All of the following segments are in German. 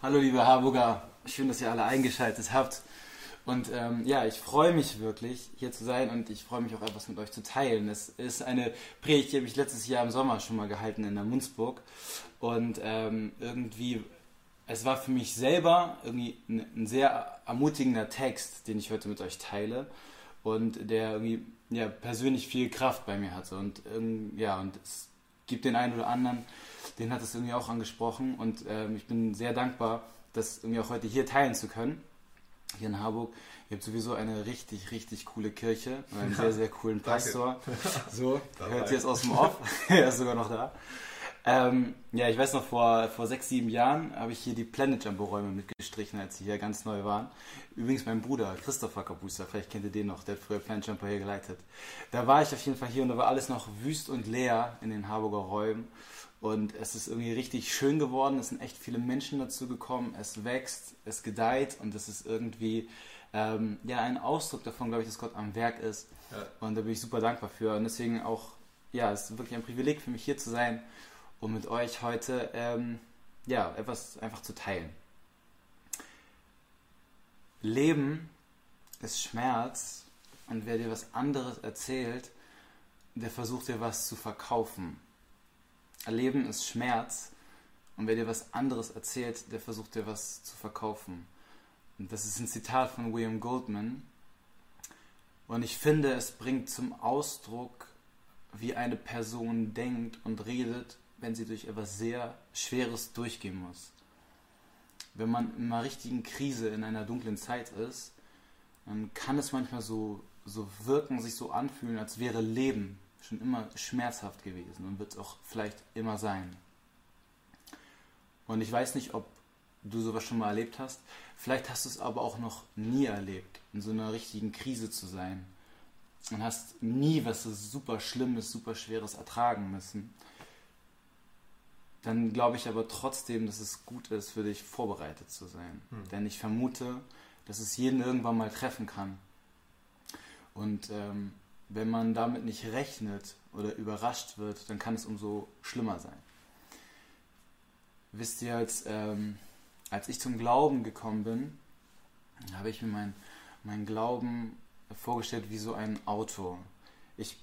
Hallo liebe Harburger, schön, dass ihr alle eingeschaltet habt. Und ähm, ja, ich freue mich wirklich, hier zu sein und ich freue mich auch etwas mit euch zu teilen. Es ist eine Predigt, die habe ich letztes Jahr im Sommer schon mal gehalten in der Munzburg. Und ähm, irgendwie, es war für mich selber irgendwie ein, ein, sehr ermutigender Text, den ich heute mit euch teile. Und der irgendwie ja, persönlich viel Kraft bei mir hatte. Und ähm, ja, und es gibt den einen oder anderen, den hat es irgendwie auch angesprochen und ähm, ich bin sehr dankbar, das irgendwie auch heute hier teilen zu können. Hier in Harburg. Ihr habt sowieso eine richtig, richtig coole Kirche einen sehr, sehr coolen Pastor. So, hört ihr es aus dem Off? er ist sogar noch da. Ähm, ja, ich weiß noch, vor, vor sechs, sieben Jahren habe ich hier die Planet Jumbo Räume mitgestrichen, als sie hier ganz neu waren. Übrigens mein Bruder, Christopher Kapuster, vielleicht kennt ihr den noch, der hat früher Planet Jumper hier geleitet. Da war ich auf jeden Fall hier und da war alles noch wüst und leer in den Harburger Räumen. Und es ist irgendwie richtig schön geworden. Es sind echt viele Menschen dazu gekommen. Es wächst, es gedeiht und es ist irgendwie ähm, ja ein Ausdruck davon, glaube ich, dass Gott am Werk ist. Ja. Und da bin ich super dankbar für. Und deswegen auch, ja, es ist wirklich ein Privileg für mich hier zu sein, um mit euch heute ähm, ja etwas einfach zu teilen. Leben ist Schmerz und wer dir was anderes erzählt, der versucht dir was zu verkaufen. Leben ist Schmerz und wer dir was anderes erzählt, der versucht dir was zu verkaufen. Und das ist ein Zitat von William Goldman. Und ich finde, es bringt zum Ausdruck, wie eine Person denkt und redet, wenn sie durch etwas sehr Schweres durchgehen muss. Wenn man in einer richtigen Krise, in einer dunklen Zeit ist, dann kann es manchmal so, so wirken, sich so anfühlen, als wäre Leben schon immer schmerzhaft gewesen und wird es auch vielleicht immer sein. Und ich weiß nicht, ob du sowas schon mal erlebt hast. Vielleicht hast du es aber auch noch nie erlebt, in so einer richtigen Krise zu sein. Und hast nie was super Schlimmes, super Schweres ertragen müssen. Dann glaube ich aber trotzdem, dass es gut ist, für dich vorbereitet zu sein. Hm. Denn ich vermute, dass es jeden irgendwann mal treffen kann. Und ähm, wenn man damit nicht rechnet oder überrascht wird, dann kann es umso schlimmer sein. Wisst ihr, als, ähm, als ich zum Glauben gekommen bin, habe ich mir meinen mein Glauben vorgestellt wie so ein Auto. Ich,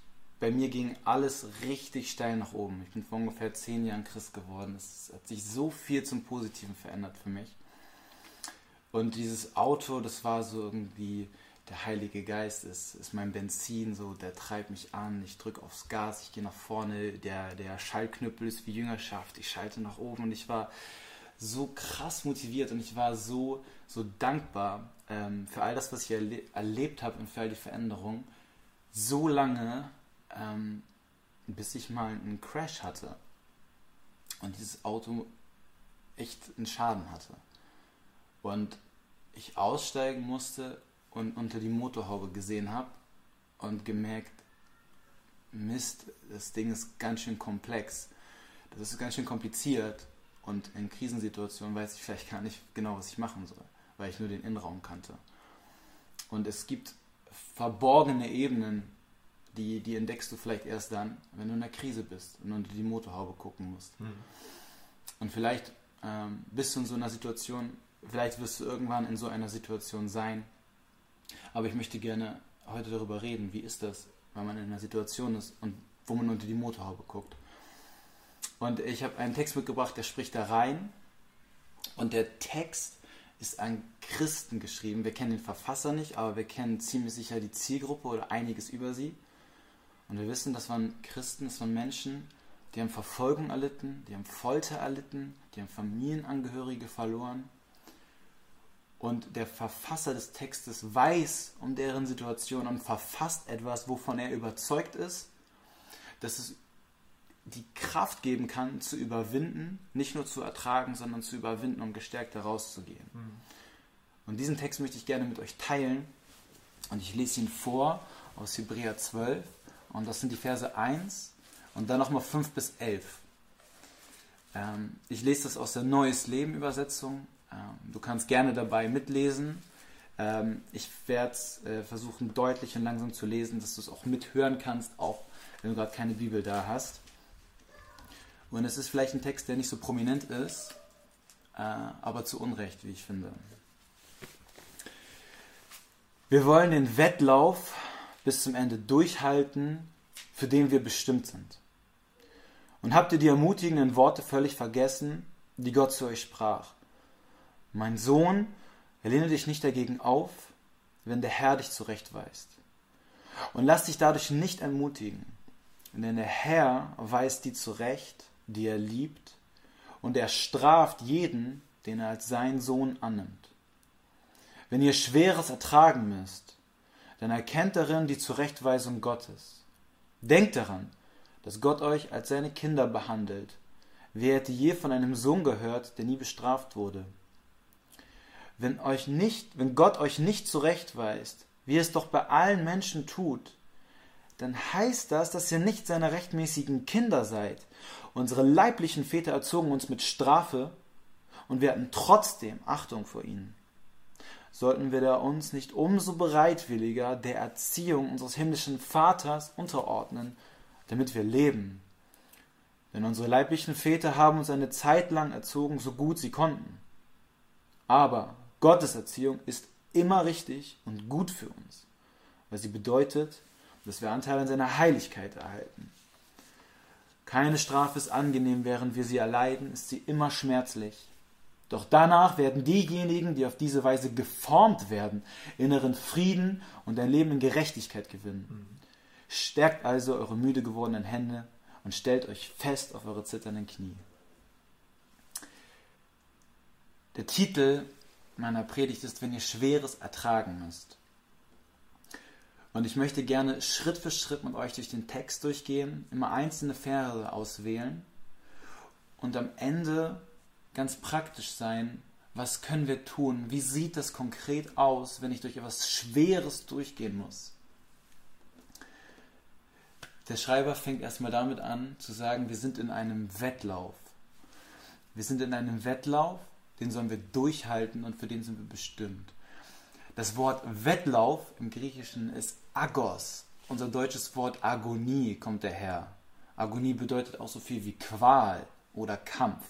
bei mir ging alles richtig steil nach oben. Ich bin vor ungefähr zehn Jahren Christ geworden. Es hat sich so viel zum Positiven verändert für mich. Und dieses Auto, das war so irgendwie der Heilige Geist ist, ist mein Benzin, so, der treibt mich an, ich drücke aufs Gas, ich gehe nach vorne, der, der Schallknüppel ist wie Jüngerschaft, ich schalte nach oben und ich war so krass motiviert und ich war so, so dankbar ähm, für all das, was ich erle erlebt habe und für all die Veränderungen, so lange, ähm, bis ich mal einen Crash hatte und dieses Auto echt einen Schaden hatte und ich aussteigen musste und unter die Motorhaube gesehen habe und gemerkt, Mist, das Ding ist ganz schön komplex. Das ist ganz schön kompliziert und in Krisensituationen weiß ich vielleicht gar nicht genau, was ich machen soll, weil ich nur den Innenraum kannte. Und es gibt verborgene Ebenen, die, die entdeckst du vielleicht erst dann, wenn du in der Krise bist und unter die Motorhaube gucken musst. Mhm. Und vielleicht ähm, bist du in so einer Situation, vielleicht wirst du irgendwann in so einer Situation sein, aber ich möchte gerne heute darüber reden, wie ist das, wenn man in einer Situation ist und wo man unter die Motorhaube guckt. Und ich habe einen Text mitgebracht, der spricht da rein. Und der Text ist an Christen geschrieben. Wir kennen den Verfasser nicht, aber wir kennen ziemlich sicher die Zielgruppe oder einiges über sie. Und wir wissen, das waren Christen, das waren Menschen, die haben Verfolgung erlitten, die haben Folter erlitten, die haben Familienangehörige verloren, und der Verfasser des Textes weiß um deren Situation und verfasst etwas, wovon er überzeugt ist, dass es die Kraft geben kann, zu überwinden, nicht nur zu ertragen, sondern zu überwinden, um gestärkt herauszugehen. Mhm. Und diesen Text möchte ich gerne mit euch teilen. Und ich lese ihn vor aus Hebräer 12. Und das sind die Verse 1 und dann nochmal 5 bis 11. Ähm, ich lese das aus der Neues Leben Übersetzung ähm, du kannst gerne dabei mitlesen. Ähm, ich werde äh, versuchen, deutlich und langsam zu lesen, dass du es auch mithören kannst, auch wenn du gerade keine Bibel da hast. Und es ist vielleicht ein Text, der nicht so prominent ist, äh, aber zu Unrecht, wie ich finde. Wir wollen den Wettlauf bis zum Ende durchhalten, für den wir bestimmt sind. Und habt ihr die ermutigenden Worte völlig vergessen, die Gott zu euch sprach? Mein Sohn, lehne dich nicht dagegen auf, wenn der Herr dich zurechtweist. Und lass dich dadurch nicht entmutigen, denn der Herr weist die zurecht, die er liebt, und er straft jeden, den er als sein Sohn annimmt. Wenn ihr Schweres ertragen müsst, dann erkennt darin die Zurechtweisung Gottes. Denkt daran, dass Gott euch als seine Kinder behandelt. Wer hätte je von einem Sohn gehört, der nie bestraft wurde? Wenn, euch nicht, wenn Gott euch nicht zurechtweist, wie es doch bei allen Menschen tut, dann heißt das, dass ihr nicht seine rechtmäßigen Kinder seid. Unsere leiblichen Väter erzogen uns mit Strafe und wir hatten trotzdem Achtung vor ihnen. Sollten wir da uns nicht umso bereitwilliger der Erziehung unseres himmlischen Vaters unterordnen, damit wir leben? Denn unsere leiblichen Väter haben uns eine Zeit lang erzogen, so gut sie konnten. Aber Gottes Erziehung ist immer richtig und gut für uns, weil sie bedeutet, dass wir Anteil an seiner Heiligkeit erhalten. Keine Strafe ist angenehm, während wir sie erleiden, ist sie immer schmerzlich. Doch danach werden diejenigen, die auf diese Weise geformt werden, inneren Frieden und ein Leben in Gerechtigkeit gewinnen. Stärkt also eure müde gewordenen Hände und stellt euch fest auf eure zitternden Knie. Der Titel meiner Predigt ist, wenn ihr Schweres ertragen müsst. Und ich möchte gerne Schritt für Schritt mit euch durch den Text durchgehen, immer einzelne Verse auswählen und am Ende ganz praktisch sein, was können wir tun, wie sieht das konkret aus, wenn ich durch etwas Schweres durchgehen muss. Der Schreiber fängt erstmal damit an zu sagen, wir sind in einem Wettlauf. Wir sind in einem Wettlauf den sollen wir durchhalten und für den sind wir bestimmt. Das Wort Wettlauf im Griechischen ist Agos. Unser deutsches Wort Agonie kommt daher. Agonie bedeutet auch so viel wie Qual oder Kampf.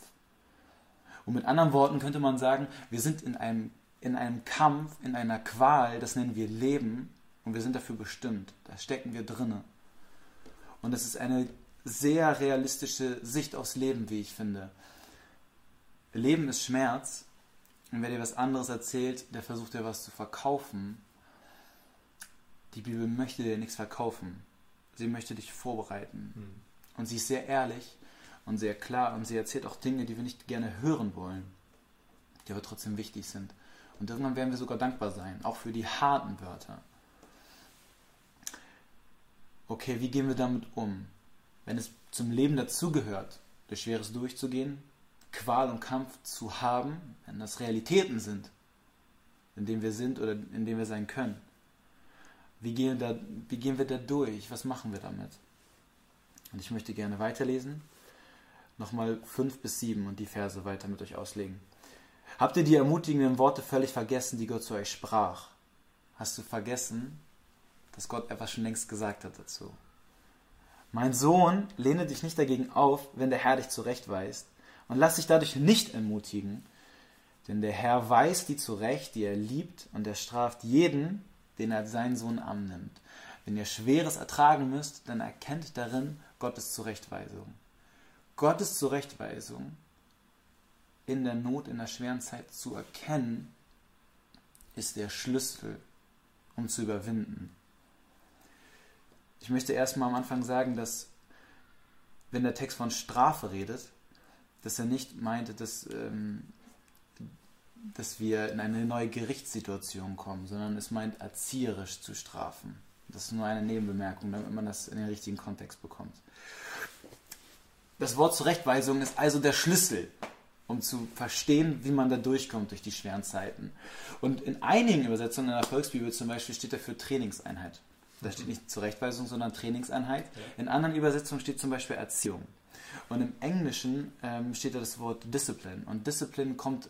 Und mit anderen Worten könnte man sagen, wir sind in einem, in einem Kampf, in einer Qual, das nennen wir Leben und wir sind dafür bestimmt. Da stecken wir drinne. Und das ist eine sehr realistische Sicht aufs Leben, wie ich finde. Leben ist Schmerz. Und wer dir was anderes erzählt, der versucht dir was zu verkaufen. Die Bibel möchte dir nichts verkaufen. Sie möchte dich vorbereiten. Mhm. Und sie ist sehr ehrlich und sehr klar und sie erzählt auch Dinge, die wir nicht gerne hören wollen, die aber trotzdem wichtig sind. Und irgendwann werden wir sogar dankbar sein, auch für die harten Wörter. Okay, wie gehen wir damit um? Wenn es zum Leben dazugehört, durch Schweres durchzugehen, Qual und Kampf zu haben, wenn das Realitäten sind, in denen wir sind oder in denen wir sein können. Wie gehen, da, wie gehen wir da durch? Was machen wir damit? Und ich möchte gerne weiterlesen. Nochmal 5 bis 7 und die Verse weiter mit euch auslegen. Habt ihr die ermutigenden Worte völlig vergessen, die Gott zu euch sprach? Hast du vergessen, dass Gott etwas schon längst gesagt hat dazu? Mein Sohn, lehne dich nicht dagegen auf, wenn der Herr dich zurechtweist und lass dich dadurch nicht entmutigen, denn der Herr weiß die zurecht, die er liebt, und er straft jeden, den er als seinen Sohn annimmt. Wenn ihr Schweres ertragen müsst, dann erkennt darin Gottes Zurechtweisung. Gottes Zurechtweisung in der Not, in der schweren Zeit zu erkennen, ist der Schlüssel, um zu überwinden. Ich möchte erstmal am Anfang sagen, dass wenn der Text von Strafe redet, dass er nicht meinte, dass, ähm, dass wir in eine neue Gerichtssituation kommen, sondern es meint, erzieherisch zu strafen. Das ist nur eine Nebenbemerkung, damit man das in den richtigen Kontext bekommt. Das Wort Zurechtweisung ist also der Schlüssel, um zu verstehen, wie man da durchkommt durch die schweren Zeiten. Und in einigen Übersetzungen in der Volksbibel zum Beispiel steht dafür Trainingseinheit. Da steht nicht Zurechtweisung, sondern Trainingseinheit. In anderen Übersetzungen steht zum Beispiel Erziehung. Und im Englischen ähm, steht da das Wort Discipline. Und Discipline kommt,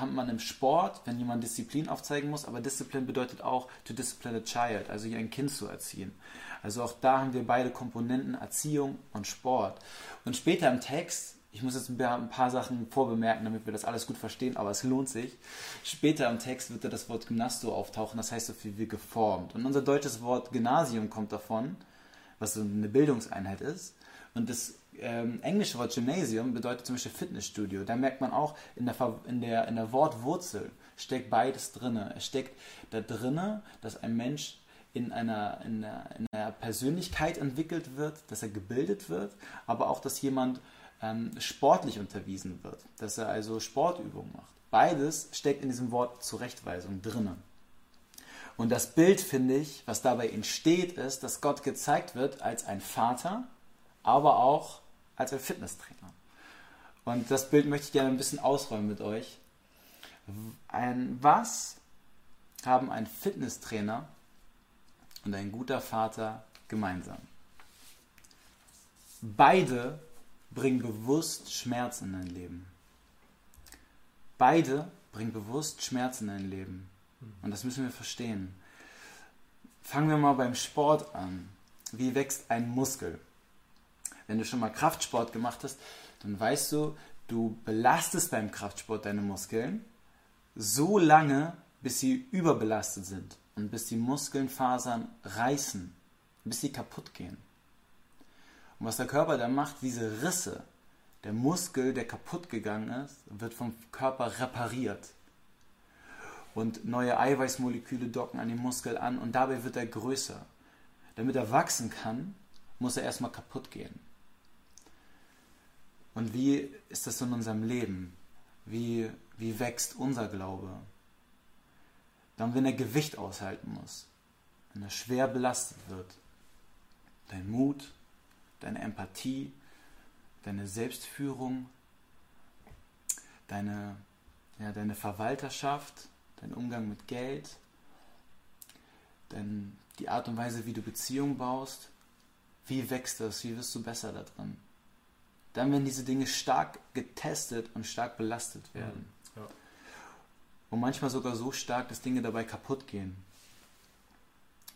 hat man im Sport, wenn jemand Disziplin aufzeigen muss, aber Discipline bedeutet auch to discipline a child, also hier ein Kind zu erziehen. Also auch da haben wir beide Komponenten, Erziehung und Sport. Und später im Text, Ich muss jetzt ein paar Sachen vorbemerken, damit wir das alles gut verstehen, aber es lohnt sich. Später im Text wird da das Wort Gymnasto auftauchen, das heißt so viel wie geformt. Und unser deutsches Wort Gymnasium kommt davon, was so eine Bildungseinheit ist. Und das ähm, englische Wort Gymnasium bedeutet zum Beispiel Fitnessstudio. Da merkt man auch, in der, in der, in der Wortwurzel steckt beides drin. Es steckt da drin, dass ein Mensch in einer, in, einer, in einer Persönlichkeit entwickelt wird, dass er gebildet wird, aber auch, dass jemand ähm, sportlich unterwiesen wird, dass er also Sportübungen macht. Beides steckt in diesem Wort Zurechtweisung drinnen. Und das Bild, finde ich, was dabei entsteht, ist, dass Gott gezeigt wird als ein Vater, aber auch als ein Fitnesstrainer. Und das Bild möchte ich gerne ein bisschen ausräumen mit euch. Ein, was haben ein Fitnesstrainer und ein guter Vater gemeinsam? Beide bringen bewusst Schmerz in dein Leben. Beide bringen bewusst Schmerz in dein Leben. Und das müssen wir verstehen. Fangen wir mal beim Sport an. Wie wächst ein Muskel? Wenn du schon mal Kraftsport gemacht hast, dann weißt du, du belastest beim Kraftsport deine Muskeln so lange, bis sie überbelastet sind und bis die Muskelfasern reißen, bis sie kaputt gehen. Und was der Körper dann macht, diese Risse, der Muskel, der kaputt gegangen ist, wird vom Körper repariert. Und neue Eiweißmoleküle docken an den Muskel an und dabei wird er größer. Damit er wachsen kann, muss er erstmal kaputt gehen. Und wie ist das in unserem Leben? Wie, wie wächst unser Glaube? Dann, wenn er Gewicht aushalten muss, wenn er schwer belastet wird, dein Mut, deine Empathie, deine Selbstführung, deine, ja, deine Verwalterschaft, dein Umgang mit Geld, dein, die Art und Weise, wie du Beziehungen baust, wie wächst das, wie wirst du besser da drin? Dann werden diese Dinge stark getestet und stark belastet werden. Ja. Und manchmal sogar so stark, dass Dinge dabei kaputt gehen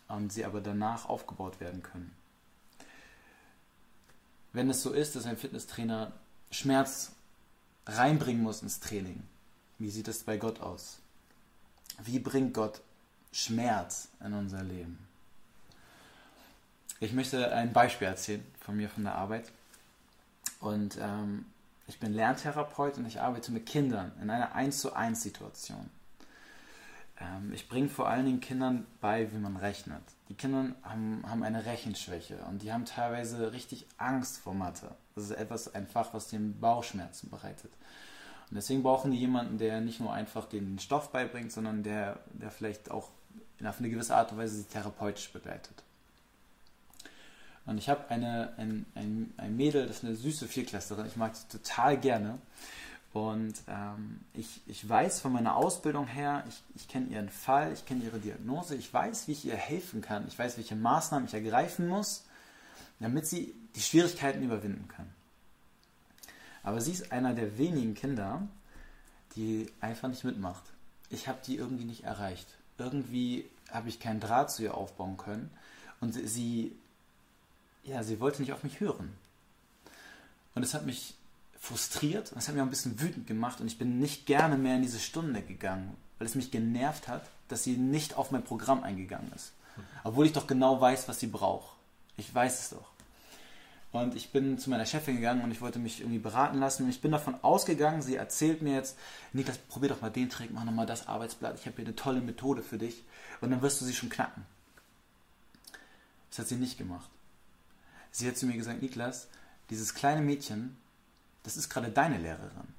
und sie aber danach aufgebaut werden können wenn es so ist, dass ein Fitnesstrainer Schmerz reinbringen muss ins Training, wie sieht es bei Gott aus? Wie bringt Gott Schmerz in unser Leben? Ich möchte ein Beispiel erzählen von mir, von der Arbeit. Und ähm, ich bin Lerntherapeut und ich arbeite mit Kindern in einer 1 zu 1 Situation. Ähm, ich bringe vor allen Dingen Kindern bei, wie man rechnet. Die Kinder haben, haben eine Rechenschwäche und die haben teilweise richtig Angst vor Mathe. Das ist etwas, ein was den Bauchschmerzen bereitet. Und deswegen brauchen die jemanden, der nicht nur einfach den Stoff beibringt, sondern der, der vielleicht auch auf eine gewisse Art und Weise sie therapeutisch begleitet. Und ich habe eine, ein, ein, ein Mädel, das ist eine süße Vierklässlerin, ich mag sie total gerne. Und ähm, ich, ich weiß von meiner Ausbildung her, ich, ich kenne ihren Fall, ich kenne ihre Diagnose, ich weiß, wie ich ihr helfen kann, ich weiß, welche Maßnahmen ich ergreifen muss, damit sie die Schwierigkeiten überwinden kann. Aber sie ist einer der wenigen Kinder, die einfach nicht mitmacht. Ich habe die irgendwie nicht erreicht. Irgendwie habe ich keinen Draht zu ihr aufbauen können. Und sie, ja, sie wollte nicht auf mich hören. Und es hat mich frustriert und das hat mich auch ein bisschen wütend gemacht und ich bin nicht gerne mehr in diese Stunde gegangen, weil es mich genervt hat, dass sie nicht auf mein Programm eingegangen ist. Obwohl ich doch genau weiß, was sie braucht. Ich weiß es doch. Und ich bin zu meiner Chefin gegangen und ich wollte mich irgendwie beraten lassen. Und ich bin davon ausgegangen, sie erzählt mir jetzt, Niklas, probier doch mal den Trick, mach nochmal das Arbeitsblatt. Ich habe hier eine tolle Methode für dich. Und dann wirst du sie schon knacken. Das hat sie nicht gemacht. Sie hat zu mir gesagt, Niklas, dieses kleine Mädchen das ist gerade deine Lehrerin.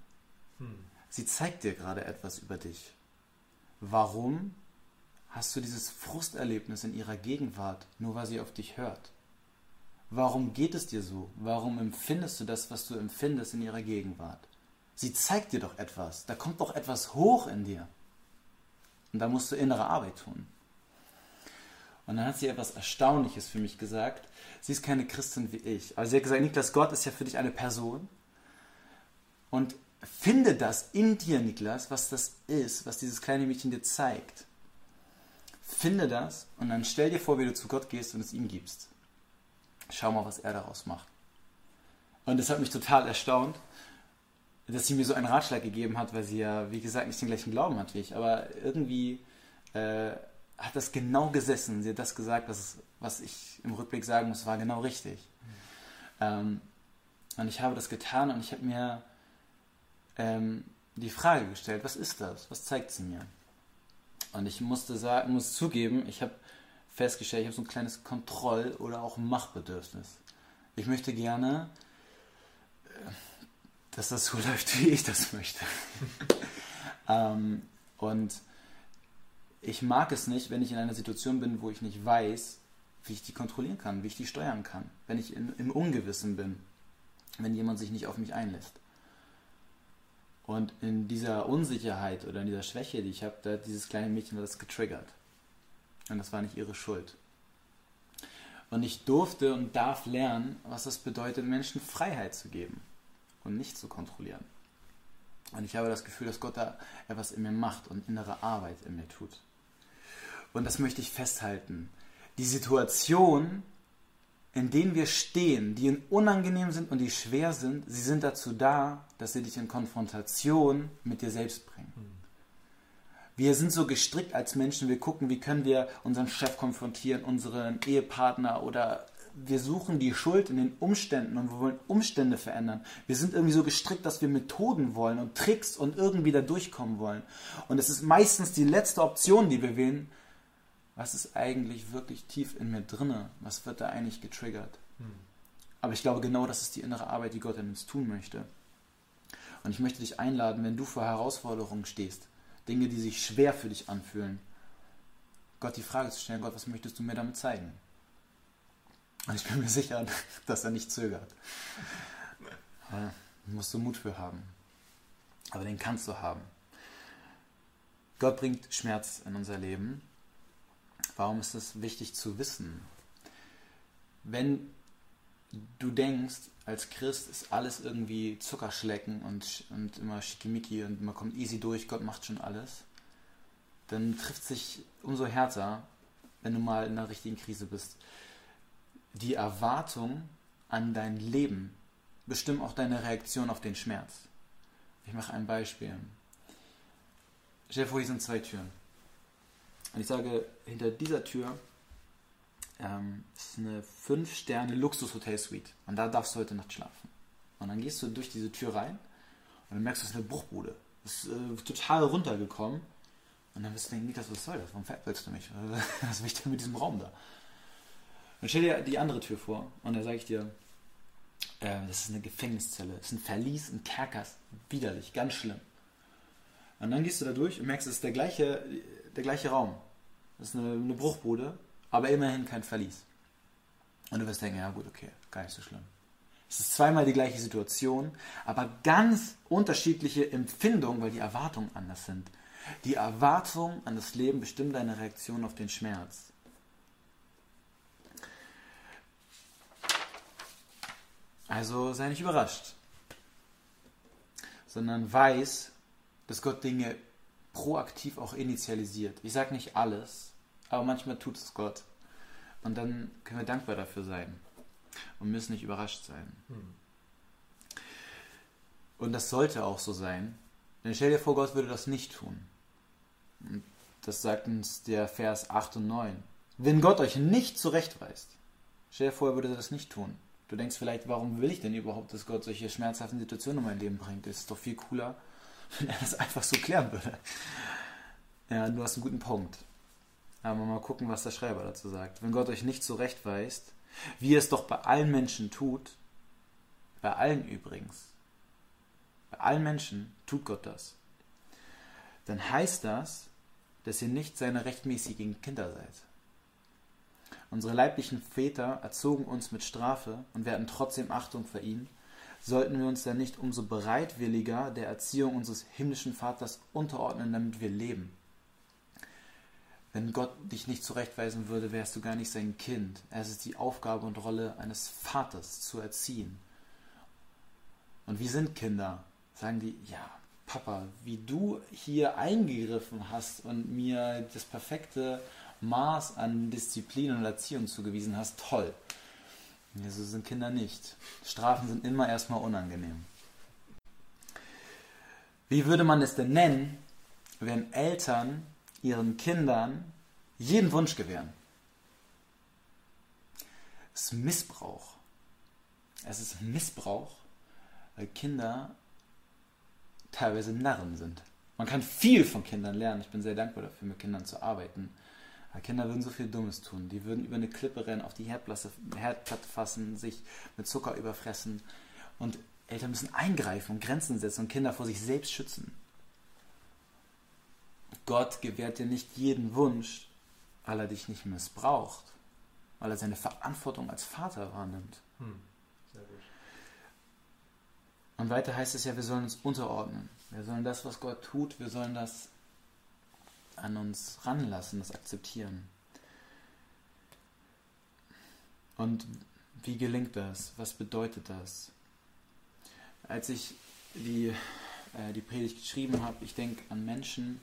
Hm. Sie zeigt dir gerade etwas über dich. Warum hast du dieses Frusterlebnis in ihrer Gegenwart, nur weil sie auf dich hört? Warum geht es dir so? Warum empfindest du das, was du empfindest in ihrer Gegenwart? Sie zeigt dir doch etwas. Da kommt doch etwas hoch in dir. Und da musst du innere Arbeit tun. Und dann hat sie etwas Erstaunliches für mich gesagt. Sie ist keine Christin wie ich. Aber sie hat gesagt, Niklas, Gott ist ja für dich eine Person. Und finde das in dir, Niklas, was das ist, was dieses kleine Mädchen dir zeigt. Finde das und dann stell dir vor, wie du zu Gott gehst und es ihm gibst. Schau mal, was er daraus macht. Und das hat mich total erstaunt. dass sie mir so einen Ratschlag gegeben hat, weil sie ja, wie gesagt, nicht den gleichen Glauben hat wie ich. Aber irgendwie äh, hat das genau gesessen. Sie hat das gesagt, was, was ich im Rückblick sagen muss, war genau richtig. Mhm. Ähm, und ich habe das getan und ich habe mir ähm, die Frage gestellt, was ist das? Was zeigt sie mir? Und ich musste sagen, muss zugeben, ich habe festgestellt, ich habe so ein kleines Kontroll- oder auch Machtbedürfnis. Ich möchte gerne, äh, dass das so läuft, wie ich das möchte. ähm, und ich mag es nicht, wenn ich in einer Situation bin, wo ich nicht weiß, wie ich die kontrollieren kann, wie ich die steuern kann, wenn ich in, im Ungewissen bin, wenn jemand sich nicht auf mich einlässt. Und in dieser Unsicherheit oder in dieser Schwäche, die ich habe, da hat dieses kleine Mädchen das getriggert. Und das war nicht ihre Schuld. Und ich durfte und darf lernen, was es bedeutet, Menschen Freiheit zu geben und nicht zu kontrollieren. Und ich habe das Gefühl, dass Gott da etwas in mir macht und innere Arbeit in mir tut. Und das möchte ich festhalten. Die Situation, in denen wir stehen, die unangenehm sind und die schwer sind, sie sind dazu da, dass sie dich in Konfrontation mit dir selbst bringen. Wir sind so gestrickt als Menschen, wir gucken, wie können wir unseren Chef konfrontieren, unseren Ehepartner oder wir suchen die Schuld in den Umständen und wir wollen Umstände verändern. Wir sind irgendwie so gestrickt, dass wir Methoden wollen und Tricks und irgendwie da durchkommen wollen. Und es ist meistens die letzte Option, die wir wählen, was ist eigentlich wirklich tief in mir drinne? Was wird da eigentlich getriggert? Hm. Aber ich glaube, genau das ist die innere Arbeit, die Gott in uns tun möchte. Und ich möchte dich einladen, wenn du vor Herausforderungen stehst, Dinge, die sich schwer für dich anfühlen, Gott die Frage zu stellen, Gott, was möchtest du mir damit zeigen? Und ich bin mir sicher, dass er nicht zögert. Da musst du Mut für haben. Aber den kannst du haben. Gott bringt Schmerz in unser Leben Warum ist es wichtig zu wissen? Wenn du denkst, als Christ ist alles irgendwie Zuckerschlecken und, und immer schickimicki und man kommt easy durch, Gott macht schon alles, dann trifft sich umso härter, wenn du mal in einer richtigen Krise bist. Die Erwartung an dein Leben bestimmt auch deine Reaktion auf den Schmerz. Ich mache ein Beispiel. Stell dir vor, hier sind zwei Türen. Und ich sage, hinter dieser Tür ähm, ist eine 5-Sterne-Luxus-Hotel-Suite. Und da darfst du heute Nacht schlafen. Und dann gehst du durch diese Tür rein und dann merkst du, es ist eine Bruchbude. Das ist äh, total runtergekommen. Und dann wirst du denken, Niklas, was soll das? Warum veräppelst du mich? Was will ich denn mit diesem Raum da? Und stell dir die andere Tür vor und da sage ich dir, äh, das ist eine Gefängniszelle, das ist ein Verlies, ein Kerker, widerlich, ganz schlimm. Und dann gehst du da durch und merkst, es ist der gleiche, der gleiche Raum. Das ist eine, eine Bruchbude, aber immerhin kein Verlies. Und du wirst denken, ja gut, okay, gar nicht so schlimm. Es ist zweimal die gleiche Situation, aber ganz unterschiedliche Empfindungen, weil die Erwartungen anders sind. Die Erwartung an das Leben bestimmt deine Reaktion auf den Schmerz. Also sei nicht überrascht, sondern weiß, dass Gott Dinge proaktiv auch initialisiert. Ich sage nicht alles, aber manchmal tut es Gott. Und dann können wir dankbar dafür sein und müssen nicht überrascht sein. Hm. Und das sollte auch so sein. Denn stell dir vor, Gott würde das nicht tun. Und das sagt uns der Vers 8 und 9. Wenn Gott euch nicht zurechtweist, stell dir vor, er würde das nicht tun. Du denkst vielleicht, warum will ich denn überhaupt, dass Gott solche schmerzhaften Situationen in mein Leben bringt? Das ist doch viel cooler, wenn er das einfach so klären würde. Ja, du hast einen guten Punkt. Aber mal gucken, was der Schreiber dazu sagt. Wenn Gott euch nicht zurechtweist, wie er es doch bei allen Menschen tut, bei allen übrigens, bei allen Menschen tut Gott das, dann heißt das, dass ihr nicht seine rechtmäßigen Kinder seid. Unsere leiblichen Väter erzogen uns mit Strafe und hatten trotzdem Achtung für ihn, sollten wir uns dann nicht umso bereitwilliger der Erziehung unseres himmlischen Vaters unterordnen, damit wir leben. Wenn Gott dich nicht zurechtweisen würde, wärst du gar nicht sein Kind. Es ist die Aufgabe und Rolle eines Vaters zu erziehen. Und wie sind Kinder? Sagen die, ja, Papa, wie du hier eingegriffen hast und mir das perfekte Maß an Disziplin und Erziehung zugewiesen hast, toll. Ja, so sind Kinder nicht. Strafen sind immer erstmal unangenehm. Wie würde man es denn nennen, wenn Eltern ihren Kindern jeden Wunsch gewähren? Es ist Missbrauch. Es ist Missbrauch, weil Kinder teilweise Narren sind. Man kann viel von Kindern lernen. Ich bin sehr dankbar dafür, mit Kindern zu arbeiten. Aber Kinder würden so viel Dummes tun. Die würden über eine Klippe rennen, auf die Herdplatte, Herdplatte fassen, sich mit Zucker überfressen. Und Eltern müssen eingreifen und Grenzen setzen und Kinder vor sich selbst schützen. Gott gewährt dir nicht jeden Wunsch, weil er dich nicht missbraucht, weil er seine Verantwortung als Vater wahrnimmt. Hm. Und weiter heißt es ja, wir sollen uns unterordnen. Wir sollen das, was Gott tut, wir sollen das an uns ranlassen, das akzeptieren. Und wie gelingt das? Was bedeutet das? Als ich die, äh, die Predigt geschrieben habe, ich denke an Menschen,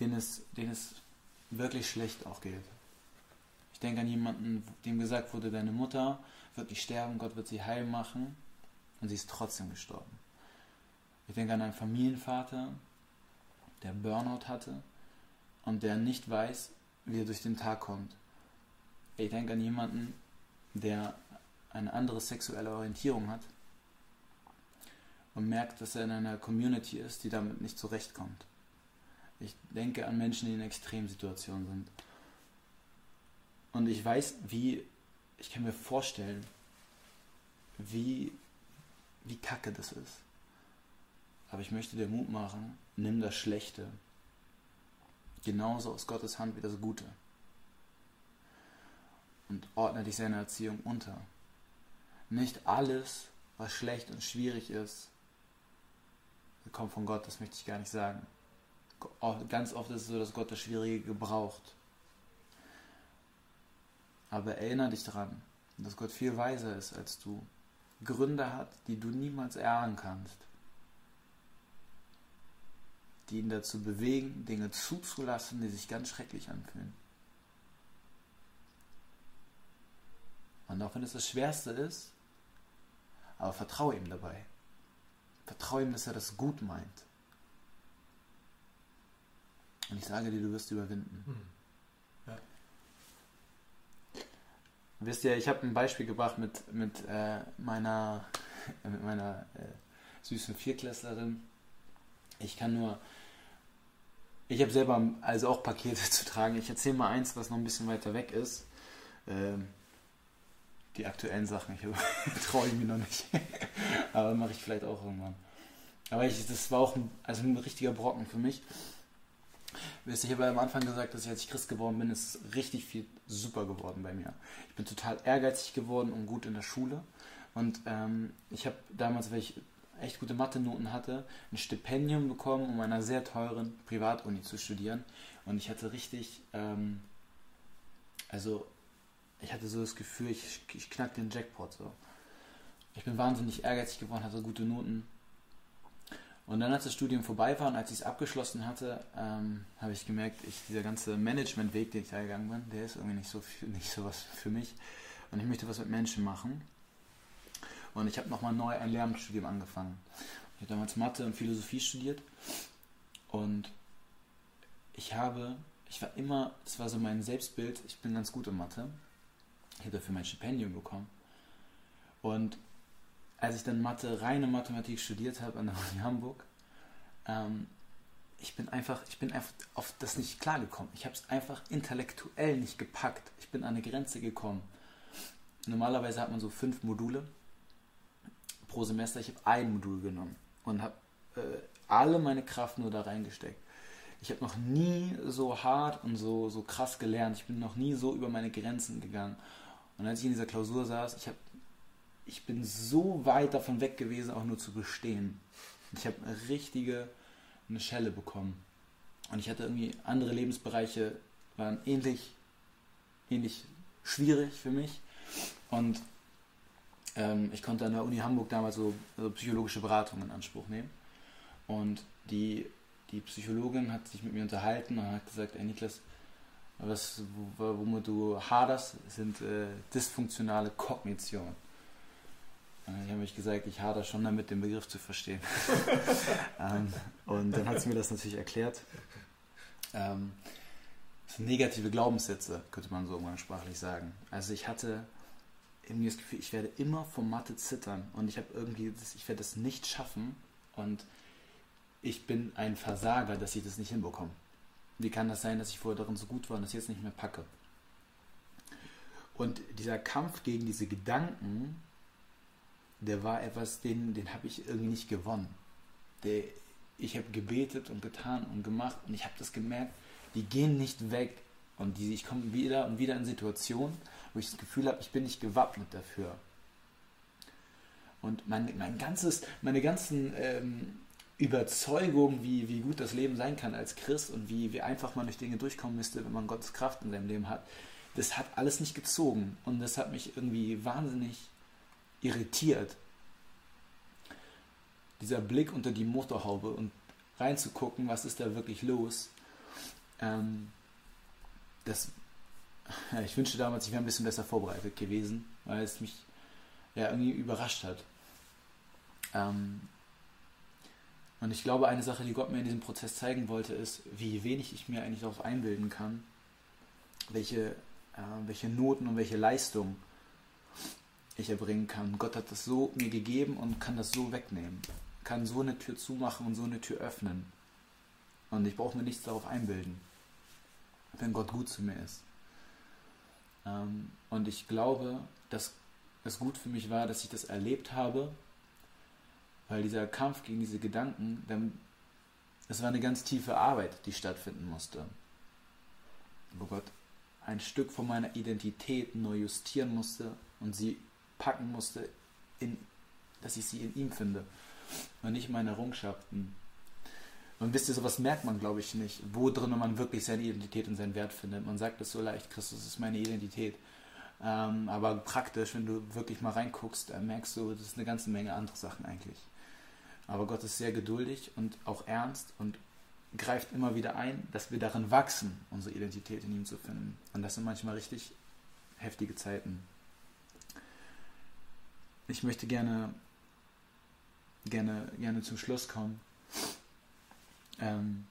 denen es, denen es wirklich schlecht auch geht. Ich denke an jemanden, dem gesagt wurde, deine Mutter wird nicht sterben, Gott wird sie heil machen und sie ist trotzdem gestorben. Ich denke an einen Familienvater, der Burnout hatte und der nicht weiß, wie er durch den Tag kommt. Ich denke an jemanden, der eine andere sexuelle Orientierung hat und merkt, dass er in einer Community ist, die damit nicht zurechtkommt. Ich denke an Menschen, die in Extremsituationen sind. Und ich weiß, wie, ich kann mir vorstellen, wie, wie kacke das ist. Aber ich möchte dir Mut machen, nimm das Schlechte genauso aus Gottes Hand wie das Gute. Und ordne dich seiner Erziehung unter. Nicht alles, was schlecht und schwierig ist, kommt von Gott, das möchte ich gar nicht sagen. Ganz oft ist es so, dass Gott das Schwierige gebraucht. Aber erinnere dich daran, dass Gott viel weiser ist als du. Gründe hat, die du niemals erahnen kannst. Die ihn dazu bewegen, Dinge zuzulassen, die sich ganz schrecklich anfühlen. Und auch wenn es das Schwerste ist, aber vertraue ihm dabei. Vertraue ihm, dass er das gut meint. Und ich sage dir, du wirst überwinden. Hm. Ja. Wisst ihr, ich habe ein Beispiel gebracht mit, mit äh, meiner, mit meiner äh, süßen Vierklässlerin. Ich kann nur, ich habe selber also auch Pakete zu tragen. Ich erzähle mal eins, was noch ein bisschen weiter weg ist. Ähm, die aktuellen Sachen, traue ich mir noch nicht. Aber mache ich vielleicht auch irgendwann. Aber ich, das war auch ein, also ein richtiger Brocken für mich. Ich habe am Anfang gesagt, dass ich als ich Christ geworden bin, ist richtig viel super geworden bei mir. Ich bin total ehrgeizig geworden und gut in der Schule. Und ähm, ich habe damals, weil ich echt gute Mathe-Noten hatte, ein Stipendium bekommen, um an einer sehr teuren Privatuni zu studieren. Und ich hatte richtig, ähm, also ich hatte so das Gefühl, ich, ich knack den Jackpot so. Ich bin wahnsinnig ehrgeizig geworden, hatte gute Noten und dann, als das Studium vorbei war und als ich es abgeschlossen hatte, ähm, habe ich gemerkt, ich, dieser ganze Managementweg, den ich da gegangen bin, der ist irgendwie nicht so, nicht so was für mich. Und ich möchte was mit Menschen machen. Und ich habe nochmal neu ein Lehramtsstudium angefangen. Ich habe damals Mathe und Philosophie studiert. Und ich habe, ich war immer, das war so mein Selbstbild, ich bin ganz gut in Mathe. Ich habe dafür mein Stipendium bekommen. Und als ich dann Mathe, reine Mathematik studiert habe an der Uni Hamburg, ähm, ich bin einfach, ich bin einfach auf das nicht klargekommen. Ich habe es einfach intellektuell nicht gepackt. Ich bin an eine Grenze gekommen. Normalerweise hat man so fünf Module pro Semester. Ich habe ein Modul genommen und habe äh, alle meine Kraft nur da reingesteckt. Ich habe noch nie so hart und so, so krass gelernt. Ich bin noch nie so über meine Grenzen gegangen. Und als ich in dieser Klausur saß, ich habe ich bin so weit davon weg gewesen, auch nur zu bestehen. Ich habe eine richtige eine Schelle bekommen. Und ich hatte irgendwie andere Lebensbereiche, waren ähnlich, ähnlich schwierig für mich. Und ähm, ich konnte an der Uni Hamburg damals so, so psychologische Beratung in Anspruch nehmen. Und die, die Psychologin hat sich mit mir unterhalten und hat gesagt, ey Niklas, was, womit du haderst, sind äh, dysfunktionale Kognition. Ich habe mich gesagt, ich hader schon damit, den Begriff zu verstehen. ähm, und dann hat sie mir das natürlich erklärt. Ähm, das sind negative Glaubenssätze, könnte man so umgangssprachlich sagen. Also ich hatte irgendwie das Gefühl, ich werde immer vor Mathe zittern und ich habe irgendwie, das, ich werde das nicht schaffen und ich bin ein Versager, dass ich das nicht hinbekomme. Wie kann das sein, dass ich vorher darin so gut war und das jetzt nicht mehr packe? Und dieser Kampf gegen diese Gedanken, der war etwas, den, den habe ich irgendwie nicht gewonnen. Der, ich habe gebetet und getan und gemacht und ich habe das gemerkt, die gehen nicht weg. Und die, ich komme wieder und wieder in Situationen, wo ich das Gefühl habe, ich bin nicht gewappnet dafür. Und mein, mein ganzes, meine ganzen ähm, Überzeugungen, wie, wie gut das Leben sein kann als Christ und wie, wie einfach man durch Dinge durchkommen müsste, wenn man Gottes Kraft in seinem Leben hat, das hat alles nicht gezogen. Und das hat mich irgendwie wahnsinnig irritiert. Dieser Blick unter die Motorhaube und reinzugucken, was ist da wirklich los. Ähm, das, ich wünschte damals, ich wäre ein bisschen besser vorbereitet gewesen, weil es mich ja irgendwie überrascht hat. Ähm, und ich glaube, eine Sache, die Gott mir in diesem Prozess zeigen wollte, ist, wie wenig ich mir eigentlich darauf einbilden kann, welche, äh, welche Noten und welche Leistung ich erbringen kann. Gott hat das so mir gegeben und kann das so wegnehmen. Kann so eine Tür zumachen und so eine Tür öffnen. Und ich brauche mir nichts darauf einbilden, wenn Gott gut zu mir ist. Ähm, und ich glaube, dass es gut für mich war, dass ich das erlebt habe, weil dieser Kampf gegen diese Gedanken, es war eine ganz tiefe Arbeit, die stattfinden musste. Wo Gott ein Stück von meiner Identität neu justieren musste und sie packen musste, in, dass ich sie in ihm finde und nicht meine Errungenschaften. Und wisst ihr, sowas merkt man, glaube ich, nicht, wo drin man wirklich seine Identität und seinen Wert findet. Man sagt es so leicht, Christus ist meine Identität. Ähm, aber praktisch, wenn du wirklich mal reinguckst, dann merkst du, das ist eine ganze Menge andere Sachen eigentlich. Aber Gott ist sehr geduldig und auch ernst und greift immer wieder ein, dass wir darin wachsen, unsere Identität in ihm zu finden. Und das sind manchmal richtig heftige Zeiten. Ich möchte gerne, gerne, gerne zum Schluss kommen ähm,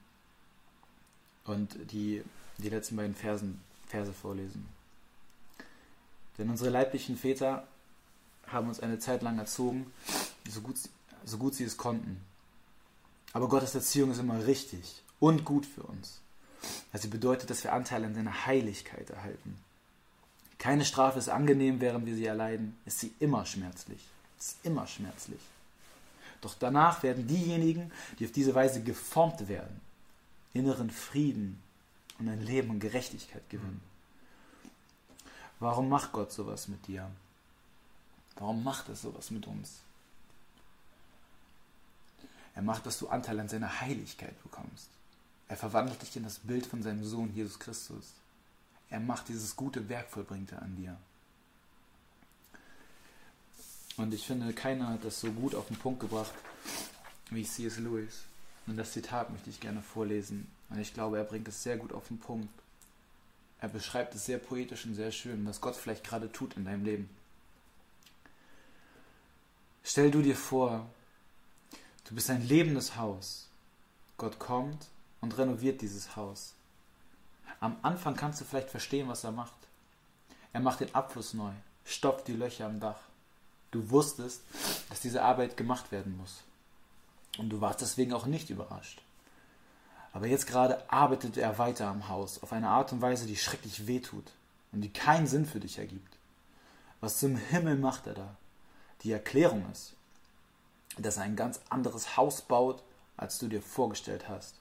und die, die letzten beiden Versen, Verse vorlesen. Denn unsere leiblichen Väter haben uns eine Zeit lang erzogen, so gut, so gut sie es konnten. Aber Gottes Erziehung ist immer richtig und gut für uns. Also bedeutet, dass wir Anteil an seiner Heiligkeit erhalten. Keine Strafe ist angenehm, während wir sie erleiden, ist sie immer schmerzlich. Ist immer schmerzlich. Doch danach werden diejenigen, die auf diese Weise geformt werden, inneren Frieden und ein Leben und Gerechtigkeit gewinnen. Warum macht Gott sowas mit dir? Warum macht er sowas mit uns? Er macht, dass du Anteil an seiner Heiligkeit bekommst. Er verwandelt dich in das Bild von seinem Sohn Jesus Christus. Er macht dieses gute Werk, vollbringt er an dir. Und ich finde, keiner hat das so gut auf den Punkt gebracht wie C.S. Lewis. Und das Zitat möchte ich gerne vorlesen. Und ich glaube, er bringt es sehr gut auf den Punkt. Er beschreibt es sehr poetisch und sehr schön, was Gott vielleicht gerade tut in deinem Leben. Stell du dir vor, du bist ein lebendes Haus. Gott kommt und renoviert dieses Haus. Am Anfang kannst du vielleicht verstehen, was er macht. Er macht den Abfluss neu, stopft die Löcher am Dach. Du wusstest, dass diese Arbeit gemacht werden muss. Und du warst deswegen auch nicht überrascht. Aber jetzt gerade arbeitet er weiter am Haus auf eine Art und Weise, die schrecklich wehtut und die keinen Sinn für dich ergibt. Was zum Himmel macht er da? Die Erklärung ist, dass er ein ganz anderes Haus baut, als du dir vorgestellt hast.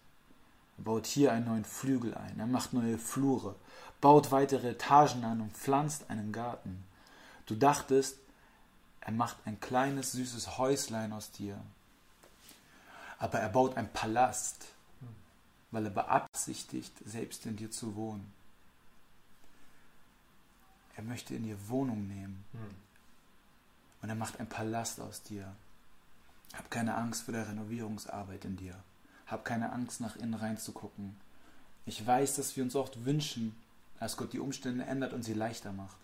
Er baut hier einen neuen Flügel ein, er macht neue Flure, baut weitere Etagen an und pflanzt einen Garten. Du dachtest, er macht ein kleines, süßes Häuslein aus dir. Aber er baut einen Palast, weil er beabsichtigt, selbst in dir zu wohnen. Er möchte in dir Wohnung nehmen. Und er macht einen Palast aus dir. Hab keine Angst vor der Renovierungsarbeit in dir. Hab keine Angst, nach innen reinzugucken. Ich weiß, dass wir uns oft wünschen, dass Gott die Umstände ändert und sie leichter macht.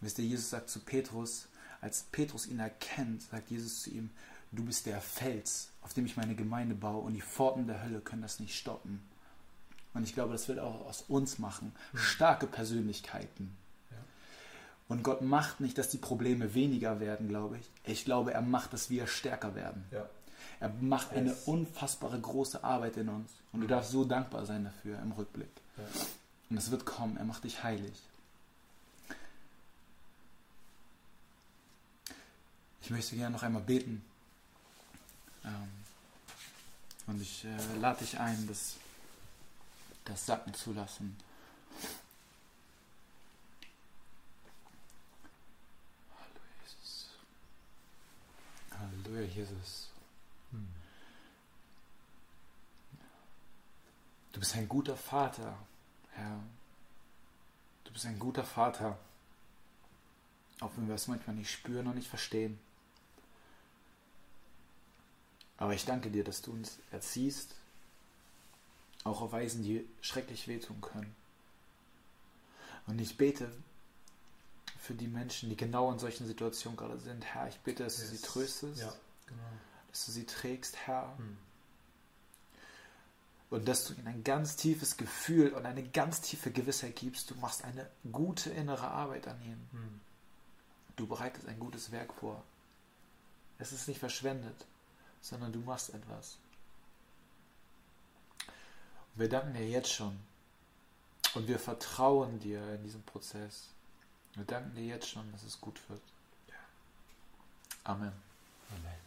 Wisst ihr, Jesus sagt zu Petrus, als Petrus ihn erkennt, sagt Jesus zu ihm, du bist der Fels, auf dem ich meine Gemeinde baue und die Pforten der Hölle können das nicht stoppen. Und ich glaube, das wird auch aus uns machen. Starke Persönlichkeiten. Ja. Und Gott macht nicht, dass die Probleme weniger werden, glaube ich. Ich glaube, er macht, dass wir stärker werden. Ja. Er macht eine unfassbare große Arbeit in uns. Und du darfst so dankbar sein dafür im Rückblick. Ja. Und es wird kommen. Er macht dich heilig. Ich möchte gerne noch einmal beten. Ähm, und ich äh, lade dich ein, das, das sacken zu lassen. Halleluja, Jesus. Halleluja, Jesus. Hm. Du bist ein guter Vater, Herr. Du bist ein guter Vater. Auch wenn wir es manchmal nicht spüren und nicht verstehen. Aber ich danke dir, dass du uns erziehst, auch auf Weisen, die schrecklich wehtun können. Und ich bete für die Menschen, die genau in solchen Situationen gerade sind. Herr, ich bitte, dass yes. du sie tröstest, ja, genau. dass du sie trägst, Herr. Hm. Und dass du ihnen ein ganz tiefes Gefühl und eine ganz tiefe Gewissheit gibst, du machst eine gute innere Arbeit an ihnen. Hm. Du bereitest ein gutes Werk vor. Es ist nicht verschwendet sondern du machst etwas. Und wir danken dir jetzt schon. Und wir vertrauen dir in diesem Prozess. Wir danken dir jetzt schon, dass es gut wird. Amen. Amen.